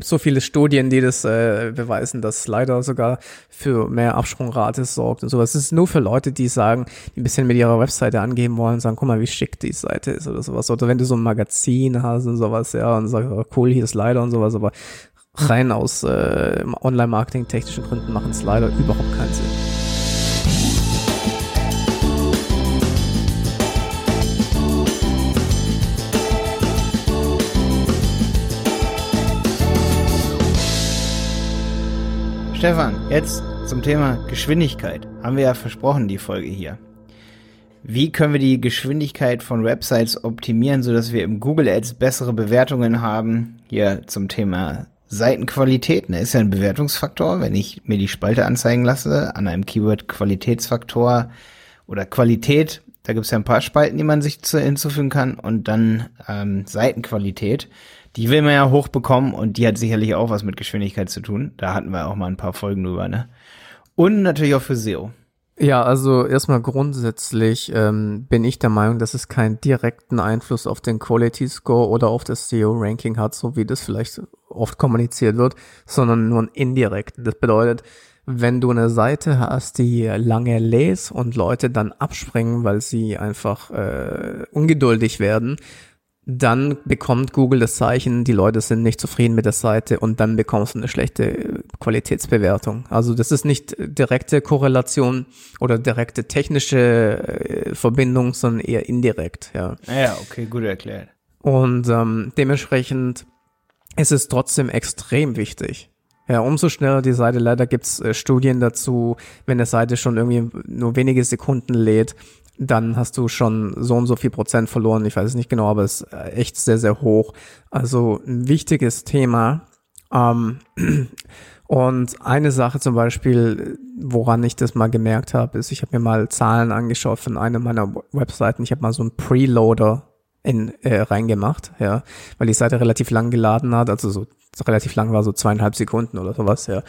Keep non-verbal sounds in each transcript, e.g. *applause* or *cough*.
gibt so viele Studien, die das äh, beweisen, dass Slider sogar für mehr Absprungrate sorgt und sowas. Es ist nur für Leute, die sagen, die ein bisschen mit ihrer Webseite angeben wollen, sagen, guck mal, wie schick die Seite ist oder sowas. Oder wenn du so ein Magazin hast und sowas, ja, und sagst, oh, cool, hier ist Slider und sowas, aber rein aus äh, Online-Marketing technischen Gründen machen Slider überhaupt keinen Sinn. Stefan, jetzt zum Thema Geschwindigkeit. Haben wir ja versprochen, die Folge hier. Wie können wir die Geschwindigkeit von Websites optimieren, sodass wir im Google Ads bessere Bewertungen haben? Hier zum Thema Seitenqualität. Ne, ist ja ein Bewertungsfaktor. Wenn ich mir die Spalte anzeigen lasse an einem Keyword Qualitätsfaktor oder Qualität, da gibt es ja ein paar Spalten, die man sich hinzufügen kann und dann ähm, Seitenqualität die will man ja hochbekommen und die hat sicherlich auch was mit Geschwindigkeit zu tun. Da hatten wir auch mal ein paar Folgen drüber, ne? Und natürlich auch für SEO. Ja, also erstmal grundsätzlich ähm, bin ich der Meinung, dass es keinen direkten Einfluss auf den Quality Score oder auf das SEO-Ranking hat, so wie das vielleicht oft kommuniziert wird, sondern nur einen indirekten. Das bedeutet, wenn du eine Seite hast, die lange lädt und Leute dann abspringen, weil sie einfach äh, ungeduldig werden, dann bekommt Google das Zeichen, die Leute sind nicht zufrieden mit der Seite und dann bekommst du eine schlechte Qualitätsbewertung. Also das ist nicht direkte Korrelation oder direkte technische äh, Verbindung, sondern eher indirekt, ja. Ja, okay, gut erklärt. Und ähm, dementsprechend ist es trotzdem extrem wichtig. Ja, umso schneller die Seite, leider gibt's äh, Studien dazu, wenn eine Seite schon irgendwie nur wenige Sekunden lädt, dann hast du schon so und so viel Prozent verloren. Ich weiß es nicht genau, aber es ist echt sehr, sehr hoch. Also ein wichtiges Thema. Ähm, *clears throat* und eine Sache zum Beispiel, woran ich das mal gemerkt habe, ist, ich habe mir mal Zahlen angeschaut von einer meiner Webseiten. Ich habe mal so einen Preloader in, äh, reingemacht, ja, weil die Seite relativ lang geladen hat, also so relativ lang war, so zweieinhalb Sekunden oder sowas, ja.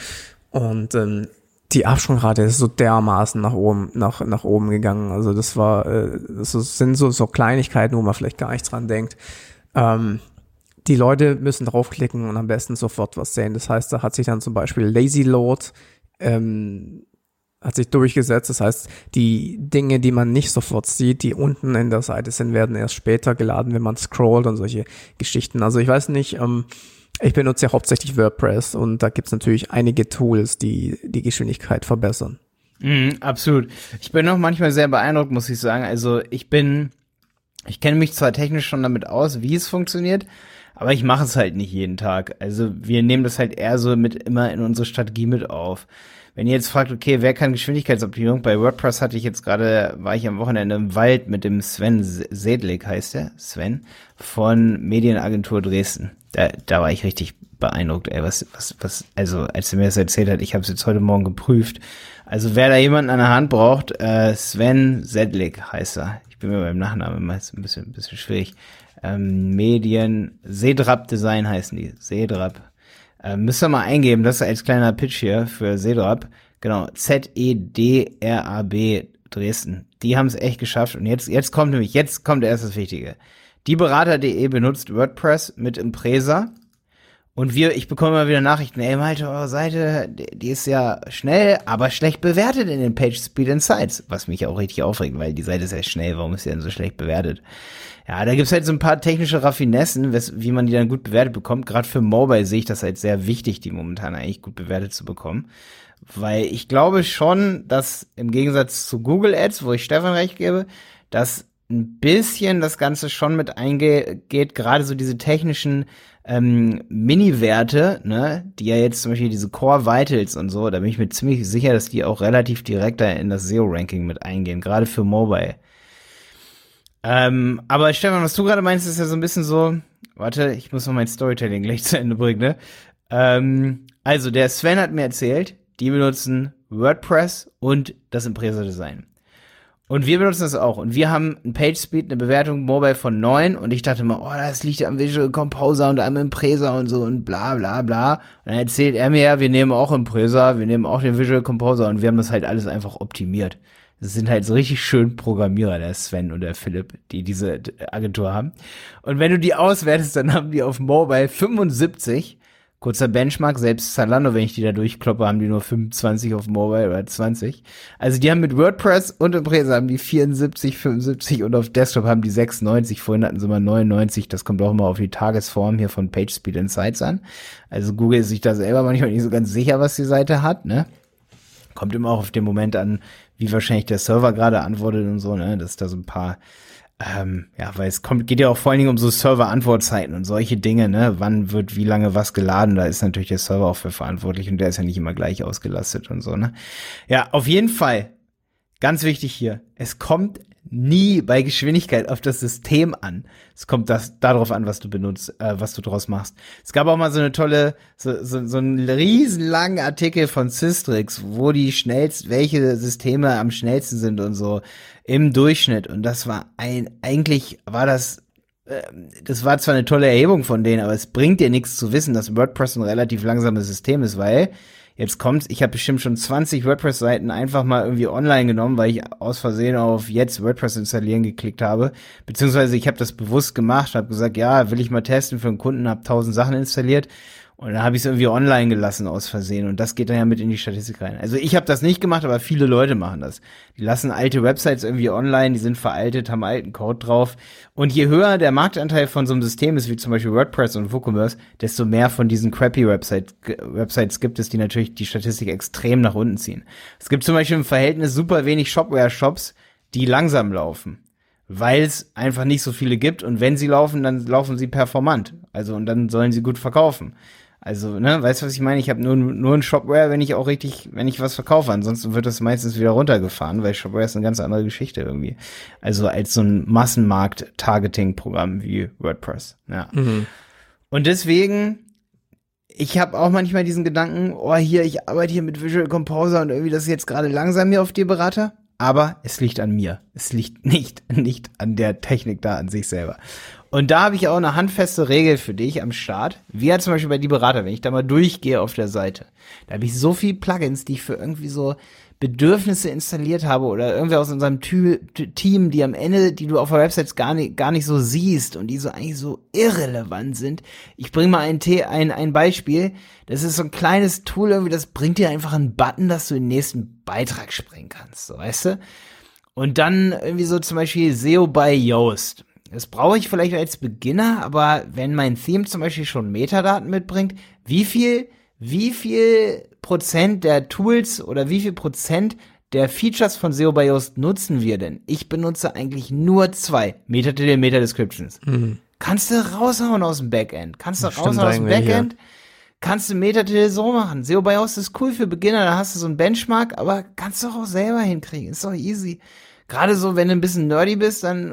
Und ähm, die Absprungrate ist so dermaßen nach oben, nach, nach oben gegangen. Also das war, äh, das sind so, so Kleinigkeiten, wo man vielleicht gar nicht dran denkt. Ähm, die Leute müssen draufklicken und am besten sofort was sehen. Das heißt, da hat sich dann zum Beispiel Lazy Load ähm, hat sich durchgesetzt. Das heißt, die Dinge, die man nicht sofort sieht, die unten in der Seite sind, werden erst später geladen, wenn man scrollt und solche Geschichten. Also ich weiß nicht, ähm, ich benutze ja hauptsächlich WordPress und da gibt's natürlich einige Tools, die die Geschwindigkeit verbessern. Mm, absolut. Ich bin auch manchmal sehr beeindruckt, muss ich sagen. Also ich bin, ich kenne mich zwar technisch schon damit aus, wie es funktioniert, aber ich mache es halt nicht jeden Tag. Also wir nehmen das halt eher so mit immer in unsere Strategie mit auf. Wenn ihr jetzt fragt, okay, wer kann Geschwindigkeitsoptimierung? Bei WordPress hatte ich jetzt gerade, war ich am Wochenende im Wald mit dem Sven Sedlik, heißt der, Sven, von Medienagentur Dresden. Da, da war ich richtig beeindruckt, ey, was, was, was, also als er mir das erzählt hat, ich habe es jetzt heute Morgen geprüft. Also wer da jemanden an der Hand braucht, äh, Sven Sedlik heißt er. Ich bin mir beim Nachnamen immer ein bisschen, ein bisschen schwierig. Ähm, Medien, Sedrap Design heißen die. Sedrap äh, müsst ihr mal eingeben, das als kleiner Pitch hier für Sedrab. Genau, Z-E-D-R-A-B Dresden. Die haben es echt geschafft. Und jetzt, jetzt kommt nämlich, jetzt kommt erst das Wichtige. Die Berater.de benutzt WordPress mit Impresa. Und wir, ich bekomme immer wieder Nachrichten, ey Malte, eure Seite, die ist ja schnell, aber schlecht bewertet in den Page Speed Insights. Was mich auch richtig aufregt, weil die Seite ist ja schnell, warum ist sie denn so schlecht bewertet? Ja, da gibt's halt so ein paar technische Raffinessen, wie man die dann gut bewertet bekommt. Gerade für Mobile sehe ich das halt sehr wichtig, die momentan eigentlich gut bewertet zu bekommen. Weil ich glaube schon, dass im Gegensatz zu Google Ads, wo ich Stefan recht gebe, dass ein bisschen das Ganze schon mit eingeht, gerade so diese technischen ähm, Mini-Werte, ne, die ja jetzt zum Beispiel diese Core Vitals und so, da bin ich mir ziemlich sicher, dass die auch relativ direkt da in das SEO-Ranking mit eingehen, gerade für Mobile. Ähm, aber Stefan, was du gerade meinst, ist ja so ein bisschen so, warte, ich muss noch mein Storytelling gleich *laughs* zu Ende bringen, ne? Ähm, also, der Sven hat mir erzählt, die benutzen WordPress und das Impresa Design. Und wir benutzen das auch. Und wir haben ein Page Speed, eine Bewertung Mobile von 9. Und ich dachte mal, oh, das liegt am Visual Composer und am Impresa und so und bla bla bla. Und dann erzählt er mir, ja, wir nehmen auch Impresa, wir nehmen auch den Visual Composer und wir haben das halt alles einfach optimiert. Das sind halt so richtig schön Programmierer, der Sven und der Philipp, die diese Agentur haben. Und wenn du die auswertest, dann haben die auf Mobile 75 Kurzer Benchmark, selbst Zalando, wenn ich die da durchkloppe, haben die nur 25 auf Mobile oder 20. Also die haben mit WordPress und Impresa haben die 74, 75 und auf Desktop haben die 96. Vorhin hatten sie mal 99. Das kommt auch immer auf die Tagesform hier von PageSpeed Insights an. Also Google ist sich da selber manchmal nicht so ganz sicher, was die Seite hat, ne? Kommt immer auch auf den Moment an, wie wahrscheinlich der Server gerade antwortet und so, ne? Dass da so ein paar ähm, ja, weil es kommt, geht ja auch vor allen Dingen um so Server-Antwortzeiten und solche Dinge, ne? Wann wird wie lange was geladen? Da ist natürlich der Server auch für verantwortlich und der ist ja nicht immer gleich ausgelastet und so, ne? Ja, auf jeden Fall. Ganz wichtig hier. Es kommt nie bei Geschwindigkeit auf das System an. Es kommt das darauf an, was du benutzt, äh, was du draus machst. Es gab auch mal so eine tolle, so, so, so einen riesenlangen Artikel von Systrix, wo die schnellst, welche Systeme am schnellsten sind und so im Durchschnitt. Und das war ein, eigentlich war das, das war zwar eine tolle Erhebung von denen, aber es bringt dir nichts zu wissen, dass WordPress ein relativ langsames System ist, weil Jetzt kommt's, ich habe bestimmt schon 20 WordPress-Seiten einfach mal irgendwie online genommen, weil ich aus Versehen auf jetzt WordPress installieren geklickt habe. Beziehungsweise ich habe das bewusst gemacht, habe gesagt, ja, will ich mal testen für einen Kunden, habe 1000 Sachen installiert und dann habe ich es irgendwie online gelassen aus Versehen und das geht dann ja mit in die Statistik rein. Also ich habe das nicht gemacht, aber viele Leute machen das. Die lassen alte Websites irgendwie online, die sind veraltet, haben alten Code drauf. Und je höher der Marktanteil von so einem System ist, wie zum Beispiel WordPress und WooCommerce, desto mehr von diesen crappy Website, Websites gibt es, die natürlich die Statistik extrem nach unten ziehen. Es gibt zum Beispiel im Verhältnis super wenig Shopware-Shops, die langsam laufen weil es einfach nicht so viele gibt und wenn sie laufen, dann laufen sie performant. Also und dann sollen sie gut verkaufen. Also, ne, weißt du, was ich meine? Ich habe nur, nur ein Shopware, wenn ich auch richtig, wenn ich was verkaufe. Ansonsten wird das meistens wieder runtergefahren, weil Shopware ist eine ganz andere Geschichte irgendwie. Also als so ein Massenmarkt-Targeting-Programm wie WordPress. Ja. Mhm. Und deswegen, ich habe auch manchmal diesen Gedanken, oh hier, ich arbeite hier mit Visual Composer und irgendwie das ist jetzt gerade langsam hier auf die Berater. Aber es liegt an mir. Es liegt *laughs* nicht, nicht an der Technik da an sich selber. Und da habe ich auch eine handfeste Regel für dich am Start. Wie ja zum Beispiel bei die Berater, wenn ich da mal durchgehe auf der Seite. Da habe ich so viel Plugins, die ich für irgendwie so Bedürfnisse installiert habe oder irgendwer aus unserem Team, die am Ende, die du auf der Website gar nicht, gar nicht so siehst und die so eigentlich so irrelevant sind. Ich bringe mal ein, ein, ein Beispiel. Das ist so ein kleines Tool irgendwie, das bringt dir einfach einen Button, dass du den nächsten Beitrag springen kannst, so weißt du? Und dann irgendwie so zum Beispiel SEO bei Yoast. Das brauche ich vielleicht als Beginner, aber wenn mein Theme zum Beispiel schon Metadaten mitbringt, wie viel, wie viel Prozent der Tools oder wie viel Prozent der Features von SEO bei Yoast nutzen wir denn? Ich benutze eigentlich nur zwei. Metatitel, Meta-Descriptions. Mhm. Kannst du raushauen aus dem Backend. Kannst du raushauen aus dem Backend. Ja. Kannst du Metatitel so machen. SEO bei Yoast ist cool für Beginner, da hast du so ein Benchmark, aber kannst du auch selber hinkriegen. Ist doch easy gerade so, wenn du ein bisschen nerdy bist, dann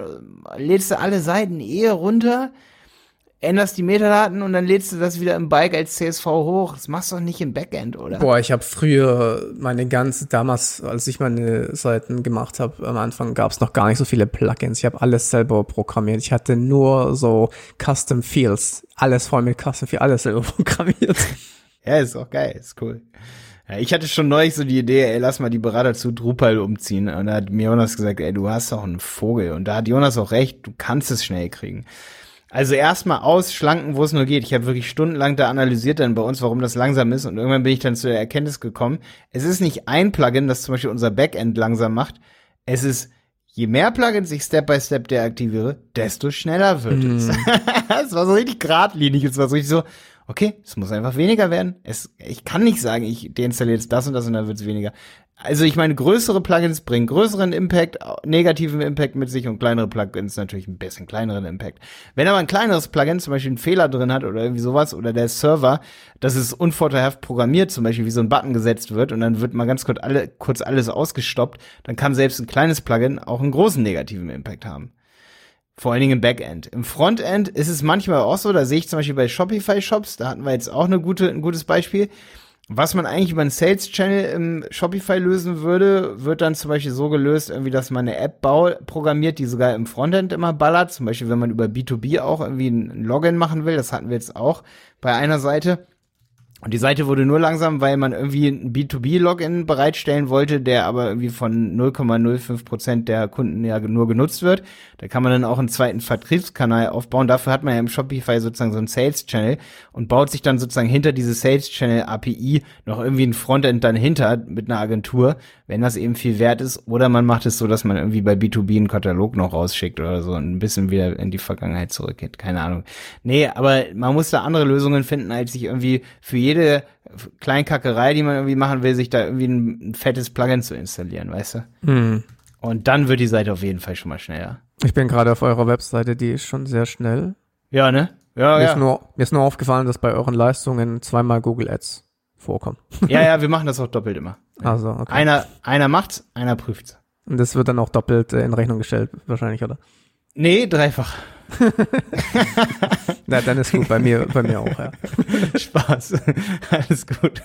äh, lädst du alle Seiten eher runter, änderst die Metadaten und dann lädst du das wieder im Bike als CSV hoch. Das machst du doch nicht im Backend, oder? Boah, ich habe früher meine ganze, damals, als ich meine Seiten gemacht habe, am Anfang gab es noch gar nicht so viele Plugins. Ich habe alles selber programmiert. Ich hatte nur so Custom Fields. Alles voll mit Custom Fields, alles selber *laughs* programmiert. ja, ist auch geil, ist cool. Ja, ich hatte schon neulich so die Idee, ey, lass mal die Berater zu Drupal umziehen. Und da hat mir Jonas gesagt, ey, du hast doch einen Vogel. Und da hat Jonas auch recht, du kannst es schnell kriegen. Also erstmal ausschlanken, wo es nur geht. Ich habe wirklich stundenlang da analysiert dann bei uns, warum das langsam ist. Und irgendwann bin ich dann zu der Erkenntnis gekommen, es ist nicht ein Plugin, das zum Beispiel unser Backend langsam macht. Es ist je mehr Plugins ich Step by Step deaktiviere, desto schneller wird mm. es. *laughs* es war so richtig geradlinig. Es war so richtig so, okay, es muss einfach weniger werden. Es, ich kann nicht sagen, ich deinstalliere jetzt das und das und dann wird es weniger. Also ich meine, größere Plugins bringen größeren Impact, negativen Impact mit sich und kleinere Plugins natürlich ein bisschen kleineren Impact. Wenn aber ein kleineres Plugin zum Beispiel einen Fehler drin hat oder irgendwie sowas oder der Server, das ist unvorteilhaft programmiert, zum Beispiel wie so ein Button gesetzt wird und dann wird mal ganz kurz, alle, kurz alles ausgestoppt, dann kann selbst ein kleines Plugin auch einen großen negativen Impact haben. Vor allen Dingen im Backend. Im Frontend ist es manchmal auch so, da sehe ich zum Beispiel bei Shopify-Shops, da hatten wir jetzt auch eine gute, ein gutes Beispiel. Was man eigentlich über einen Sales-Channel im Shopify lösen würde, wird dann zum Beispiel so gelöst, irgendwie, dass man eine App programmiert, die sogar im Frontend immer ballert. Zum Beispiel, wenn man über B2B auch irgendwie ein Login machen will, das hatten wir jetzt auch bei einer Seite. Und die Seite wurde nur langsam, weil man irgendwie ein B2B-Login bereitstellen wollte, der aber irgendwie von 0,05 Prozent der Kunden ja nur genutzt wird. Da kann man dann auch einen zweiten Vertriebskanal aufbauen. Dafür hat man ja im Shopify sozusagen so einen Sales-Channel und baut sich dann sozusagen hinter diese Sales-Channel API noch irgendwie ein Frontend dann hinter mit einer Agentur, wenn das eben viel wert ist. Oder man macht es so, dass man irgendwie bei B2B einen Katalog noch rausschickt oder so und ein bisschen wieder in die Vergangenheit zurückgeht. Keine Ahnung. Nee, aber man muss da andere Lösungen finden, als sich irgendwie für jede Kleinkackerei, die man irgendwie machen will, sich da irgendwie ein, ein fettes Plugin zu installieren, weißt du? Hm. Und dann wird die Seite auf jeden Fall schon mal schneller. Ich bin gerade auf eurer Webseite, die ist schon sehr schnell. Ja, ne? Ja, mir, ja. Ist nur, mir ist nur aufgefallen, dass bei euren Leistungen zweimal Google Ads vorkommen. ja, ja, *laughs* wir machen das auch doppelt immer. Also, okay. Einer, einer macht's, einer prüft's. Und das wird dann auch doppelt äh, in Rechnung gestellt, wahrscheinlich, oder? Nee, dreifach. *laughs* Na, dann ist gut, bei mir, bei mir auch, ja. *laughs* Spaß. Alles gut.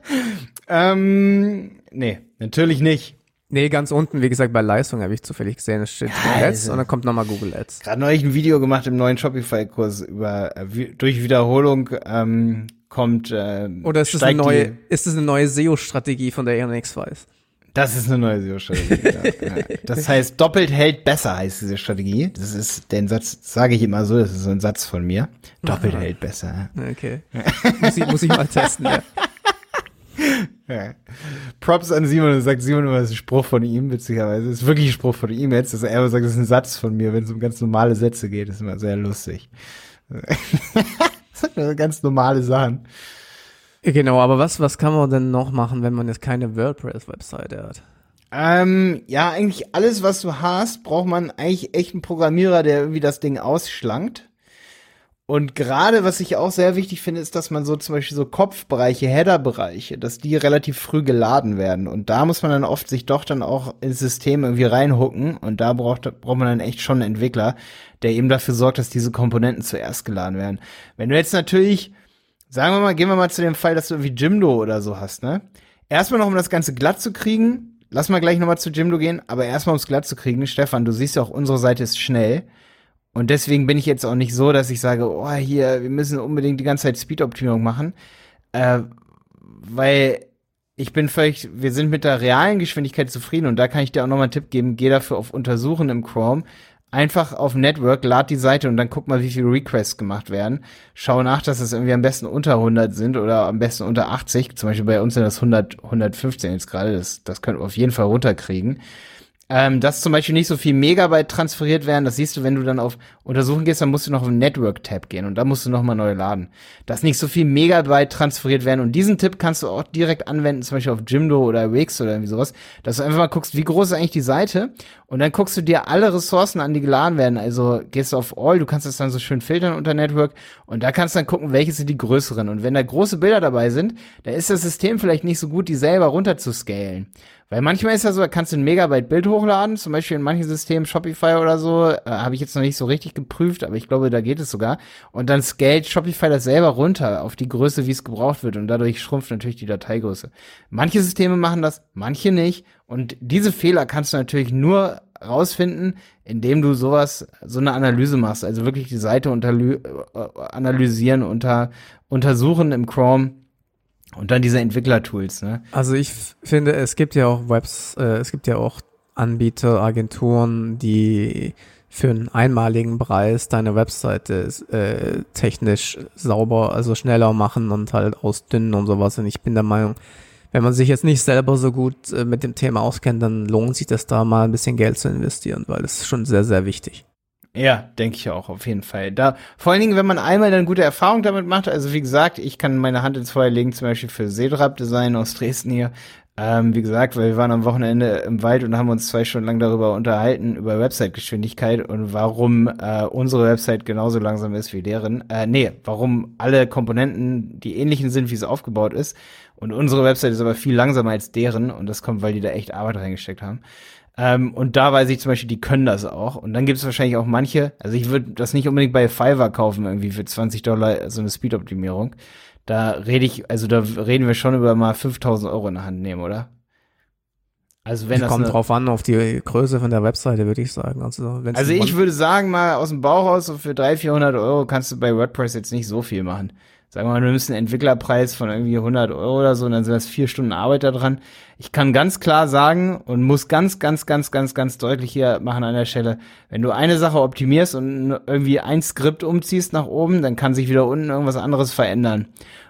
*laughs* ähm, nee, natürlich nicht. Nee, ganz unten, wie gesagt, bei Leistung habe ich zufällig gesehen, es steht Google Ads also- und dann kommt nochmal Google Ads. Gerade neulich ein Video gemacht im neuen Shopify-Kurs über äh, durch Wiederholung ähm, kommt. Äh, Oder ist das eine neue, Die, ist das eine neue SEO-Strategie von der ENX Weiß? Das ist eine neue SEO-Strategie. ja. *laughs* Ja. Das heißt, doppelt hält besser heißt diese Strategie. Das ist den Satz, sage ich immer so, das ist so ein Satz von mir. Doppelt Aha. hält besser. Okay. muss, ich, muss ich mal testen, ja. *laughs* Ja. Props an Simon, das sagt Simon immer, das ist ein Spruch von ihm, witzigerweise. Das ist wirklich ein Spruch von ihm jetzt, dass er immer sagt, das ist ein Satz von mir, wenn es um ganz normale Sätze geht, das ist immer sehr lustig. *laughs* das sind ganz normale Sachen. Genau, aber was, was kann man denn noch machen, wenn man jetzt keine WordPress-Webseite hat? Ähm, ja, eigentlich alles, was du hast, braucht man eigentlich echt einen Programmierer, der irgendwie das Ding ausschlankt. Und gerade, was ich auch sehr wichtig finde, ist, dass man so zum Beispiel so Kopfbereiche, Header-Bereiche, dass die relativ früh geladen werden. Und da muss man dann oft sich doch dann auch ins System irgendwie reinhucken. Und da braucht, braucht man dann echt schon einen Entwickler, der eben dafür sorgt, dass diese Komponenten zuerst geladen werden. Wenn du jetzt natürlich, sagen wir mal, gehen wir mal zu dem Fall, dass du irgendwie Jimdo oder so hast, ne? Erstmal noch, um das Ganze glatt zu kriegen, lass mal gleich nochmal zu Jimdo gehen, aber erstmal, um es glatt zu kriegen, Stefan, du siehst ja auch, unsere Seite ist schnell. Und deswegen bin ich jetzt auch nicht so, dass ich sage, oh, hier, wir müssen unbedingt die ganze Zeit Speed-Optimierung machen. Äh, weil ich bin völlig, wir sind mit der realen Geschwindigkeit zufrieden und da kann ich dir auch nochmal einen Tipp geben, geh dafür auf Untersuchen im Chrome, einfach auf Network, lad die Seite und dann guck mal, wie viele Requests gemacht werden. Schau nach, dass es irgendwie am besten unter 100 sind oder am besten unter 80. Zum Beispiel bei uns sind das 100, 115 jetzt gerade. Das, das können wir auf jeden Fall runterkriegen. Ähm, dass zum Beispiel nicht so viel Megabyte transferiert werden, das siehst du, wenn du dann auf Untersuchen gehst, dann musst du noch auf den Network-Tab gehen und da musst du nochmal neu laden. Dass nicht so viel Megabyte transferiert werden und diesen Tipp kannst du auch direkt anwenden, zum Beispiel auf Jimdo oder Wix oder irgendwie sowas, dass du einfach mal guckst, wie groß ist eigentlich die Seite und dann guckst du dir alle Ressourcen an, die geladen werden. Also gehst du auf All, du kannst das dann so schön filtern unter Network und da kannst du dann gucken, welche sind die größeren. Und wenn da große Bilder dabei sind, da ist das System vielleicht nicht so gut, die selber runter zu scalen. Weil manchmal ist ja so, kannst du ein Megabyte Bild hochladen, zum Beispiel in manchen Systemen, Shopify oder so, äh, habe ich jetzt noch nicht so richtig geprüft, aber ich glaube, da geht es sogar. Und dann scaled Shopify das selber runter auf die Größe, wie es gebraucht wird und dadurch schrumpft natürlich die Dateigröße. Manche Systeme machen das, manche nicht. Und diese Fehler kannst du natürlich nur rausfinden, indem du sowas, so eine Analyse machst, also wirklich die Seite äh, analysieren, unter, untersuchen im Chrome und dann diese Entwicklertools, ne? Also ich finde, es gibt ja auch Webs, äh, es gibt ja auch Anbieter, Agenturen, die für einen einmaligen Preis deine Webseite äh, technisch sauber, also schneller machen und halt ausdünnen und sowas. Und ich bin der Meinung, wenn man sich jetzt nicht selber so gut äh, mit dem Thema auskennt, dann lohnt sich das da mal ein bisschen Geld zu investieren, weil das ist schon sehr, sehr wichtig. Ja, denke ich auch, auf jeden Fall. Da, vor allen Dingen, wenn man einmal dann gute Erfahrung damit macht, also wie gesagt, ich kann meine Hand ins Feuer legen, zum Beispiel für Sedrap Design aus Dresden hier. Ähm, wie gesagt, weil wir waren am Wochenende im Wald und haben uns zwei Stunden lang darüber unterhalten, über Website-Geschwindigkeit und warum äh, unsere Website genauso langsam ist wie deren. Äh, nee, warum alle Komponenten die ähnlichen sind, wie es aufgebaut ist. Und unsere Website ist aber viel langsamer als deren und das kommt, weil die da echt Arbeit reingesteckt haben. Ähm, und da weiß ich zum Beispiel, die können das auch. Und dann gibt es wahrscheinlich auch manche, also ich würde das nicht unbedingt bei Fiverr kaufen, irgendwie für 20 Dollar so eine Speed-Optimierung. Da rede ich, also da reden wir schon über mal 5000 Euro in der Hand nehmen, oder? Also wenn das Kommt eine, drauf an, auf die Größe von der Webseite, würde ich sagen. Also, also ich würde sagen, mal aus dem Bauch raus, so für 300, 400 Euro kannst du bei WordPress jetzt nicht so viel machen. Sagen wir mal, du nimmst einen Entwicklerpreis von irgendwie 100 Euro oder so und dann sind das vier Stunden Arbeit da dran. Ich kann ganz klar sagen und muss ganz, ganz, ganz, ganz, ganz deutlich hier machen an der Stelle, wenn du eine Sache optimierst und irgendwie ein Skript umziehst nach oben, dann kann sich wieder unten irgendwas anderes verändern.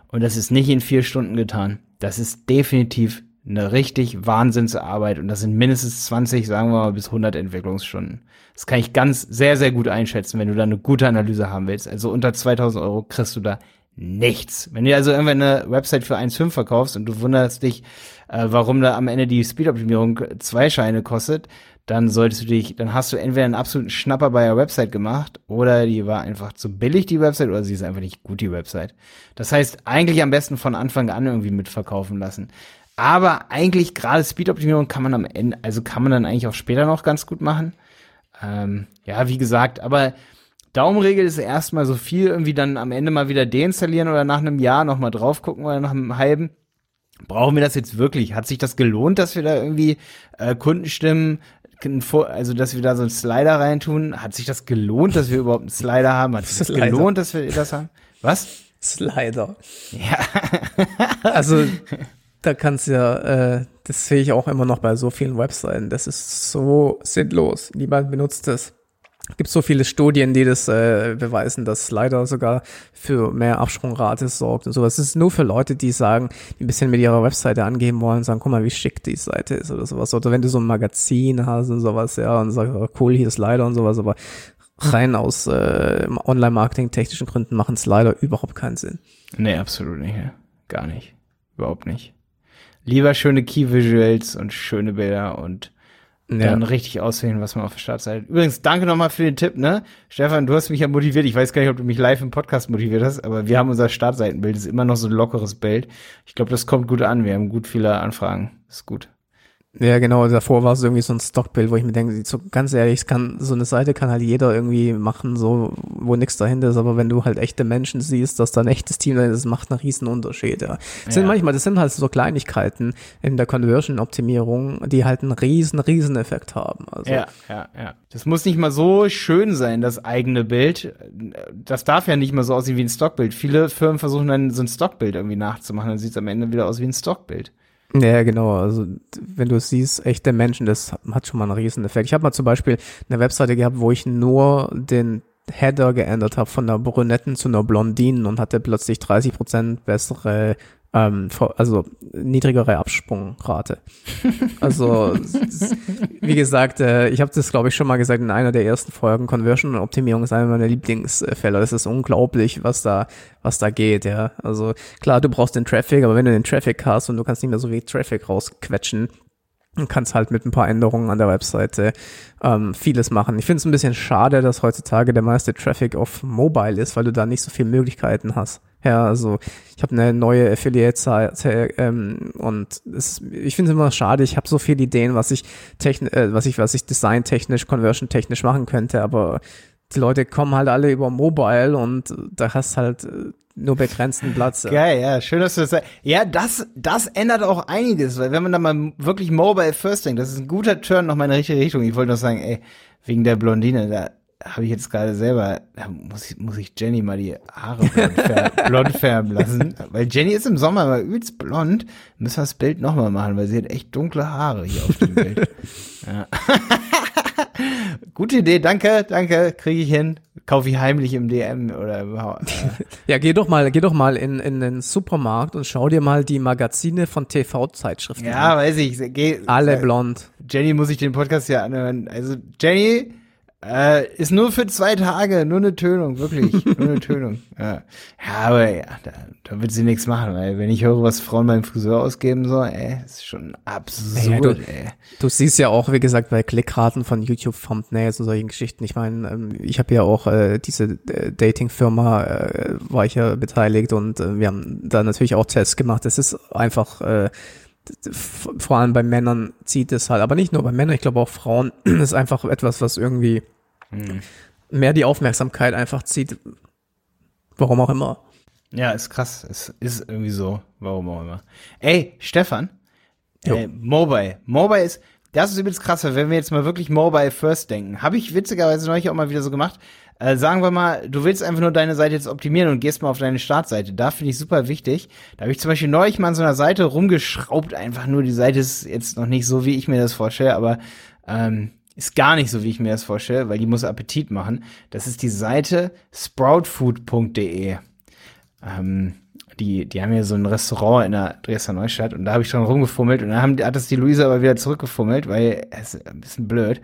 Und das ist nicht in vier Stunden getan. Das ist definitiv eine richtig Wahnsinnsarbeit und das sind mindestens 20, sagen wir mal, bis 100 Entwicklungsstunden. Das kann ich ganz sehr, sehr gut einschätzen, wenn du da eine gute Analyse haben willst. Also unter 2000 Euro kriegst du da nichts. Wenn du also irgendwann eine Website für 1,5 verkaufst und du wunderst dich, äh, warum da am Ende die Speed-Optimierung zwei Scheine kostet, dann solltest du dich, dann hast du entweder einen absoluten Schnapper bei der Website gemacht oder die war einfach zu billig, die Website, oder sie ist einfach nicht gut, die Website. Das heißt, eigentlich am besten von Anfang an irgendwie mitverkaufen lassen. Aber eigentlich gerade Speed-Optimierung kann man am Ende, also kann man dann eigentlich auch später noch ganz gut machen. Ähm, ja, wie gesagt, aber Daumenregel ist erstmal so viel irgendwie dann am Ende mal wieder deinstallieren oder nach einem Jahr nochmal drauf gucken oder nach einem halben. Brauchen wir das jetzt wirklich? Hat sich das gelohnt, dass wir da irgendwie äh, Kundenstimmen, also dass wir da so einen Slider reintun? Hat sich das gelohnt, dass wir überhaupt einen Slider haben? Hat sich das gelohnt, dass wir das haben? Was? Slider. Ja. *laughs* also da kannst du ja, äh, das sehe ich auch immer noch bei so vielen Webseiten. Das ist so sinnlos. Niemand benutzt das. Gibt so viele Studien, die das äh, beweisen, dass leider sogar für mehr Absprungrate sorgt und sowas. Es ist nur für Leute, die sagen, die ein bisschen mit ihrer Webseite angeben wollen, sagen, guck mal, wie schick die Seite ist oder sowas. Oder wenn du so ein Magazin hast und sowas, ja, und sagst, oh, cool, hier ist leider und sowas, aber rein aus äh, Online-Marketing technischen Gründen machen es leider überhaupt keinen Sinn. Nee, absolut nicht. Gar nicht. Überhaupt nicht. Lieber schöne Key-Visuals und schöne Bilder und ja. dann richtig auswählen, was man auf der Startseite. Übrigens, danke nochmal für den Tipp, ne? Stefan, du hast mich ja motiviert. Ich weiß gar nicht, ob du mich live im Podcast motiviert hast, aber wir haben unser Startseitenbild. Das ist immer noch so ein lockeres Bild. Ich glaube, das kommt gut an. Wir haben gut viele Anfragen. ist gut. Ja, genau. Davor war es irgendwie so ein Stockbild, wo ich mir denke, so ganz ehrlich, kann, so eine Seite kann halt jeder irgendwie machen, so, wo nichts dahinter ist. Aber wenn du halt echte Menschen siehst, dass da ein echtes Team da ist, macht einen riesen Unterschied, ja. Das ja. sind manchmal, das sind halt so Kleinigkeiten in der Conversion-Optimierung, die halt einen riesen, riesen Effekt haben. Also. Ja, ja, ja. Das muss nicht mal so schön sein, das eigene Bild. Das darf ja nicht mal so aussehen wie ein Stockbild. Viele Firmen versuchen dann so ein Stockbild irgendwie nachzumachen, dann sieht es am Ende wieder aus wie ein Stockbild. Ja, genau. Also wenn du es siehst, echte Menschen, das hat schon mal einen riesen Effekt. Ich habe mal zum Beispiel eine Webseite gehabt, wo ich nur den Header geändert habe von einer Brunetten zu einer Blondinen und hatte plötzlich 30 Prozent bessere ähm, also niedrigere Absprungrate. *laughs* Also wie gesagt, äh, ich habe das glaube ich schon mal gesagt in einer der ersten Folgen. Conversion und Optimierung ist einer meiner Lieblingsfälle. Das ist unglaublich, was da was da geht. Ja, also klar, du brauchst den Traffic, aber wenn du den Traffic hast und du kannst nicht mehr so viel Traffic rausquetschen, und kannst halt mit ein paar Änderungen an der Webseite ähm, vieles machen. Ich finde es ein bisschen schade, dass heutzutage der meiste Traffic auf Mobile ist, weil du da nicht so viele Möglichkeiten hast. Ja, also ich habe eine neue Affiliate-Seite ähm, und es, ich finde es immer schade. Ich habe so viele Ideen, was ich techn äh, was ich was ich designtechnisch, conversion-technisch machen könnte, aber die Leute kommen halt alle über Mobile und da hast halt äh, nur begrenzten Platz. Geil, ja, schön, dass du das sagst. Ja, das, das ändert auch einiges, weil wenn man da mal wirklich Mobile First denkt, das ist ein guter Turn noch mal in die richtige Richtung. Ich wollte noch sagen, ey, wegen der Blondine, da habe ich jetzt gerade selber, da muss ich, muss ich Jenny mal die Haare blond, färben, *laughs* blond färben lassen. Weil Jenny ist im Sommer mal übelst blond. Müssen wir das Bild nochmal machen, weil sie hat echt dunkle Haare hier auf dem Bild. *laughs* Ja. *laughs* Gute Idee, danke, danke, kriege ich hin. Kaufe ich heimlich im DM oder äh. Ja, geh doch mal, geh doch mal in, in den Supermarkt und schau dir mal die Magazine von TV-Zeitschriften ja, an. Ja, weiß ich. Geh, Alle blond. Jenny muss ich den Podcast ja anhören. Also Jenny, äh, ist nur für zwei Tage, nur eine Tönung, wirklich, *laughs* nur eine Tönung. Ja, ja aber ja, da, da wird sie nichts machen, weil wenn ich höre, was Frauen beim Friseur ausgeben so, ey, ist schon absurd, ja, du, ey. Du siehst ja auch, wie gesagt, bei Klickraten von YouTube Thumbnails und solchen Geschichten. Ich meine, ähm, ich habe ja auch äh, diese äh, Dating-Firma, äh, war ich ja beteiligt und äh, wir haben da natürlich auch Tests gemacht. Es ist einfach äh, vor allem bei Männern zieht es halt, aber nicht nur bei Männern, ich glaube auch Frauen *clears throat* ist einfach etwas, was irgendwie hm. mehr die Aufmerksamkeit einfach zieht. Warum auch immer. Ja, ist krass. Es ist irgendwie so. Warum auch immer. Ey, Stefan. Äh, Mobile. Mobile ist, das ist übrigens krass, wenn wir jetzt mal wirklich Mobile First denken. Habe ich witzigerweise neulich auch mal wieder so gemacht. Äh, sagen wir mal, du willst einfach nur deine Seite jetzt optimieren und gehst mal auf deine Startseite. Da finde ich super wichtig. Da habe ich zum Beispiel neulich mal an so einer Seite rumgeschraubt, einfach nur. Die Seite ist jetzt noch nicht so, wie ich mir das vorstelle, aber ähm, ist gar nicht so, wie ich mir das vorstelle, weil die muss Appetit machen. Das ist die Seite sproutfood.de. Ähm, die, die haben ja so ein Restaurant in der Dresdner Neustadt und da habe ich schon rumgefummelt und dann haben, hat das die Luisa aber wieder zurückgefummelt, weil es ist ein bisschen blöd.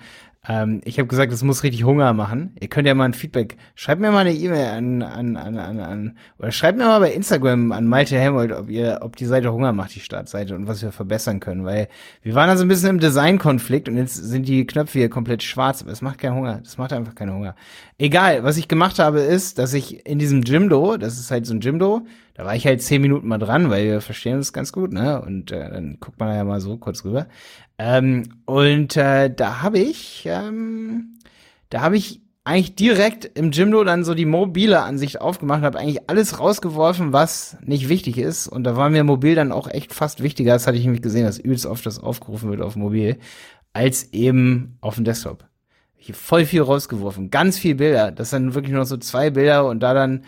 Ähm, ich habe gesagt, es muss richtig Hunger machen. Ihr könnt ja mal ein Feedback. Schreibt mir mal eine E-Mail an, an, an, an, an, oder schreibt mir mal bei Instagram an Malte Helmold, ob ihr, ob die Seite Hunger macht, die Startseite, und was wir verbessern können, weil wir waren da so ein bisschen im Designkonflikt und jetzt sind die Knöpfe hier komplett schwarz, aber es macht keinen Hunger. Das macht einfach keinen Hunger. Egal, was ich gemacht habe, ist, dass ich in diesem Jimdo, das ist halt so ein Jimdo, da war ich halt zehn Minuten mal dran, weil wir verstehen uns ganz gut, ne? Und äh, dann guckt man ja mal so kurz rüber. Ähm, und äh, da habe ich, ähm, da habe ich eigentlich direkt im Jimdo dann so die mobile Ansicht aufgemacht, habe eigentlich alles rausgeworfen, was nicht wichtig ist. Und da war mir mobil dann auch echt fast wichtiger, das hatte ich nämlich gesehen, dass übelst oft das aufgerufen wird auf mobil, als eben auf dem Desktop. Hier voll viel rausgeworfen, ganz viel Bilder. Das sind wirklich nur noch so zwei Bilder und da dann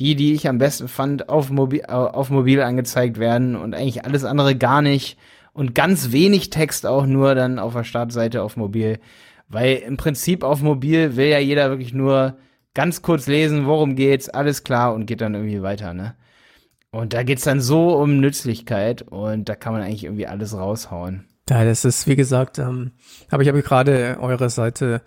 die, die ich am besten fand, auf mobil, auf mobil angezeigt werden und eigentlich alles andere gar nicht und ganz wenig Text auch nur dann auf der Startseite auf mobil. Weil im Prinzip auf mobil will ja jeder wirklich nur ganz kurz lesen, worum geht's, alles klar und geht dann irgendwie weiter, ne? Und da geht's dann so um Nützlichkeit und da kann man eigentlich irgendwie alles raushauen. Ja, das ist, wie gesagt, ähm, aber ich habe gerade eure Seite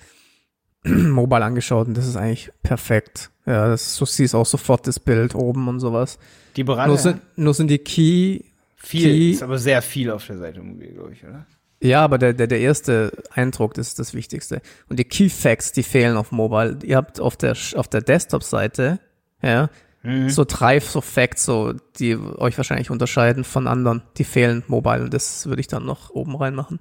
*clears throat* mobile angeschaut und das ist eigentlich perfekt. Ja, das, du siehst auch sofort das Bild oben und sowas. Die Berater. Nur sind, nur sind die Key viel, Key, ist aber sehr viel auf der Seite mobil, glaube ich, oder? Ja, aber der, der, der erste Eindruck das ist das Wichtigste. Und die Key Facts, die fehlen auf Mobile. Ihr habt auf der, auf der Desktop-Seite, ja, mhm. so drei so Facts, so, die euch wahrscheinlich unterscheiden von anderen. Die fehlen Mobile und das würde ich dann noch oben reinmachen.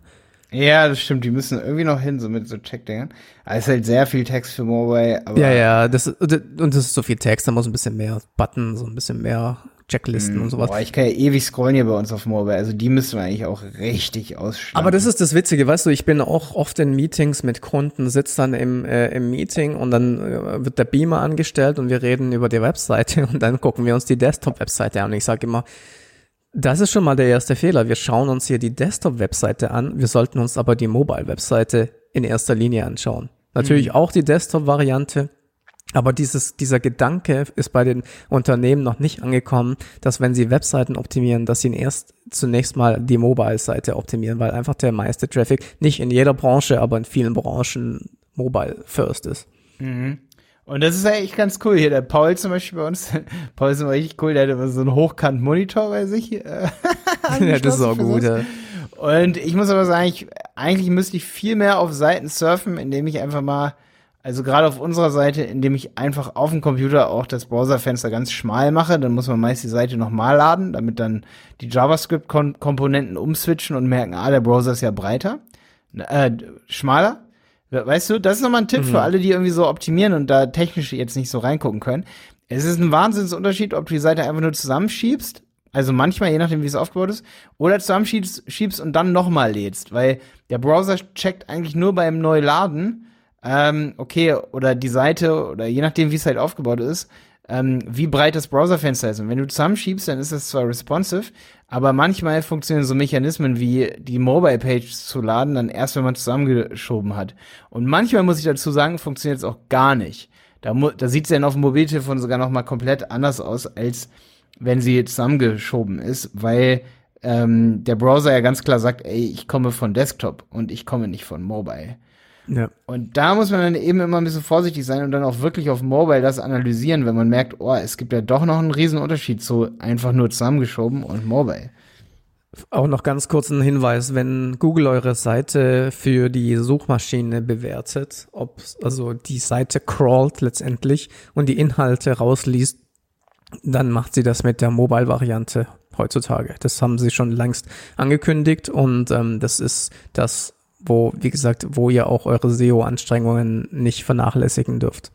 Ja, das stimmt. Die müssen irgendwie noch hin, so mit so Checkdingern. Aber es ist halt sehr viel Text für Mobile. Aber ja, ja, das, und das ist so viel Text, da muss ein bisschen mehr Button, so ein bisschen mehr Checklisten mm, und sowas. Boah, ich kann ja ewig scrollen hier bei uns auf Mobile, also die müssen wir eigentlich auch richtig ausschlagen. Aber das ist das Witzige, weißt du, ich bin auch oft in Meetings mit Kunden, sitze dann im, äh, im Meeting und dann äh, wird der Beamer angestellt und wir reden über die Webseite *laughs* und dann gucken wir uns die Desktop-Webseite an und ich sage immer, das ist schon mal der erste Fehler. Wir schauen uns hier die Desktop-Webseite an, wir sollten uns aber die Mobile-Webseite in erster Linie anschauen. Natürlich mhm. auch die Desktop-Variante, aber dieses, dieser Gedanke ist bei den Unternehmen noch nicht angekommen, dass wenn sie Webseiten optimieren, dass sie erst zunächst mal die Mobile-Seite optimieren, weil einfach der meiste Traffic nicht in jeder Branche, aber in vielen Branchen mobile first ist. Mhm. Und das ist eigentlich ganz cool. Hier der Paul zum Beispiel bei uns. *laughs* Paul ist immer richtig cool. Der hat immer so einen Hochkant-Monitor bei sich. Äh, ja, *laughs* *laughs* das ist auch gut. Ja. Und ich muss aber sagen, ich, eigentlich müsste ich viel mehr auf Seiten surfen, indem ich einfach mal also gerade auf unserer Seite, indem ich einfach auf dem Computer auch das Browserfenster ganz schmal mache, dann muss man meist die Seite nochmal laden, damit dann die JavaScript-Komponenten umswitchen und merken, ah, der Browser ist ja breiter, äh, schmaler. Weißt du, das ist nochmal ein Tipp mhm. für alle, die irgendwie so optimieren und da technisch jetzt nicht so reingucken können. Es ist ein Wahnsinnsunterschied, ob du die Seite einfach nur zusammenschiebst, also manchmal, je nachdem, wie es aufgebaut ist, oder zusammenschiebst schiebst und dann nochmal lädst, weil der Browser checkt eigentlich nur beim Neuladen, ähm, okay, oder die Seite, oder je nachdem, wie es halt aufgebaut ist, ähm, wie breit das Browserfenster ist. Und wenn du zusammenschiebst, dann ist es zwar responsive, aber manchmal funktionieren so Mechanismen wie die Mobile Page zu laden, dann erst, wenn man zusammengeschoben hat. Und manchmal muss ich dazu sagen, funktioniert es auch gar nicht. Da, da sieht es dann auf dem Mobiltelefon sogar noch mal komplett anders aus, als wenn sie zusammengeschoben ist, weil ähm, der Browser ja ganz klar sagt, ey, ich komme von Desktop und ich komme nicht von Mobile. Ja. Und da muss man dann eben immer ein bisschen vorsichtig sein und dann auch wirklich auf Mobile das analysieren, wenn man merkt, oh, es gibt ja doch noch einen riesen Unterschied zu einfach nur zusammengeschoben und Mobile. Auch noch ganz kurz ein Hinweis, wenn Google eure Seite für die Suchmaschine bewertet, ob also die Seite crawlt letztendlich und die Inhalte rausliest, dann macht sie das mit der Mobile-Variante heutzutage. Das haben sie schon längst angekündigt und ähm, das ist das wo, wie gesagt, wo ihr auch eure SEO-Anstrengungen nicht vernachlässigen dürft.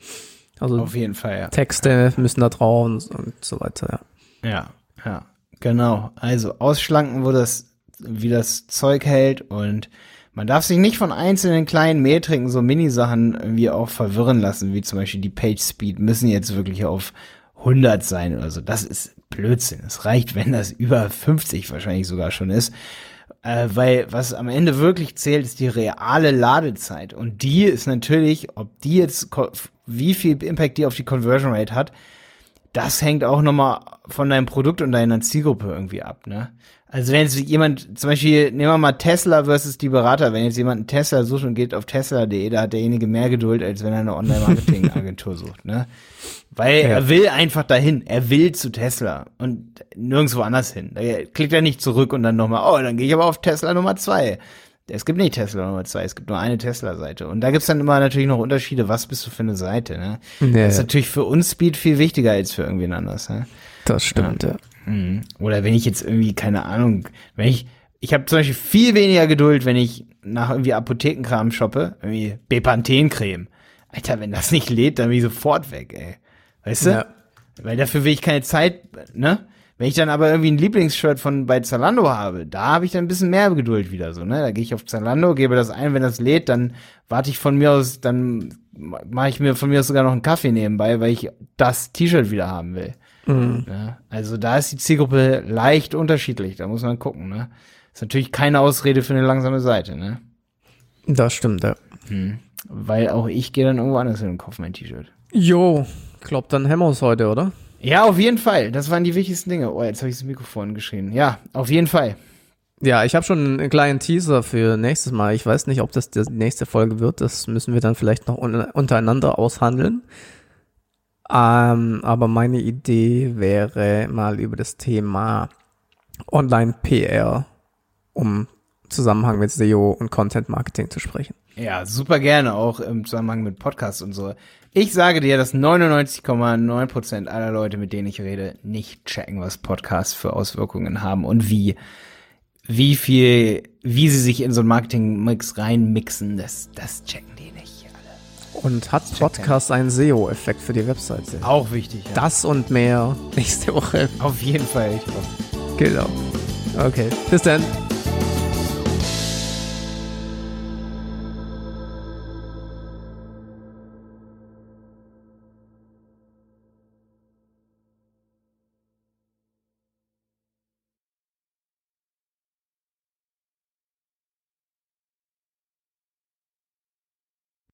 Also auf jeden Fall, ja. Texte müssen da drauf und, und so weiter, ja. Ja, ja, genau. Also ausschlanken, wo das, wie das Zeug hält und Man darf sich nicht von einzelnen kleinen Metriken, so Minisachen irgendwie auch verwirren lassen, wie zum Beispiel die Page Speed müssen jetzt wirklich auf 100 sein oder so. Das ist Blödsinn. Es reicht, wenn das über 50 wahrscheinlich sogar schon ist. Äh, weil was am Ende wirklich zählt, ist die reale Ladezeit. Und die ist natürlich, ob die jetzt, wie viel Impact die auf die Conversion Rate hat, das hängt auch nochmal von deinem Produkt und deiner Zielgruppe irgendwie ab, ne? Also wenn jetzt jemand, zum Beispiel, nehmen wir mal Tesla versus die Berater, wenn jetzt jemand einen Tesla sucht und geht auf tesla.de, da hat derjenige mehr Geduld, als wenn er eine Online-Marketing-Agentur *laughs* sucht, ne? Weil ja. er will einfach dahin, er will zu Tesla und nirgendwo anders hin. Da klickt er nicht zurück und dann nochmal, oh, dann gehe ich aber auf Tesla Nummer zwei. Es gibt nicht Tesla Nummer zwei, es gibt nur eine Tesla-Seite. Und da gibt's dann immer natürlich noch Unterschiede, was bist du für eine Seite, ne? Ja, das ist natürlich für uns Speed viel wichtiger als für irgendwen anders, ne? Das stimmt, ja. ja. Mhm. Oder wenn ich jetzt irgendwie, keine Ahnung, wenn ich, ich habe zum Beispiel viel weniger Geduld, wenn ich nach irgendwie Apothekenkram shoppe, irgendwie Bepanthen-Creme. Alter, wenn das nicht lädt, dann bin ich sofort weg, ey. Weißt du? Ja. Weil dafür will ich keine Zeit, ne? Wenn ich dann aber irgendwie ein Lieblingsshirt von bei Zalando habe, da habe ich dann ein bisschen mehr Geduld wieder so, ne? Da gehe ich auf Zalando, gebe das ein, wenn das lädt, dann warte ich von mir aus, dann mache ich mir von mir aus sogar noch einen Kaffee nebenbei, weil ich das T-Shirt wieder haben will. Mhm. Ja, also da ist die Zielgruppe leicht unterschiedlich, da muss man gucken, ne? Ist natürlich keine Ausrede für eine langsame Seite, ne? Das stimmt, ja. Hm. Weil auch ich gehe dann irgendwo anders hin und kaufe mein T-Shirt. Jo, glaub, dann uns heute, oder? Ja, auf jeden Fall. Das waren die wichtigsten Dinge. Oh, jetzt habe ich das Mikrofon geschrien. Ja, auf jeden Fall. Ja, ich habe schon einen kleinen Teaser für nächstes Mal. Ich weiß nicht, ob das die nächste Folge wird. Das müssen wir dann vielleicht noch un untereinander aushandeln. Ähm, aber meine Idee wäre mal über das Thema Online-PR, um Zusammenhang mit SEO und Content Marketing zu sprechen. Ja, super gerne, auch im Zusammenhang mit Podcasts und so. Ich sage dir, dass 99,9% aller Leute, mit denen ich rede, nicht checken, was Podcasts für Auswirkungen haben und wie, wie viel, wie sie sich in so einen Marketing-Mix reinmixen, das, das checken die nicht. Und hat Podcast einen SEO-Effekt für die Webseite? Auch wichtig. Ja. Das und mehr nächste Woche. Auf jeden Fall. Genau. Okay. Bis dann.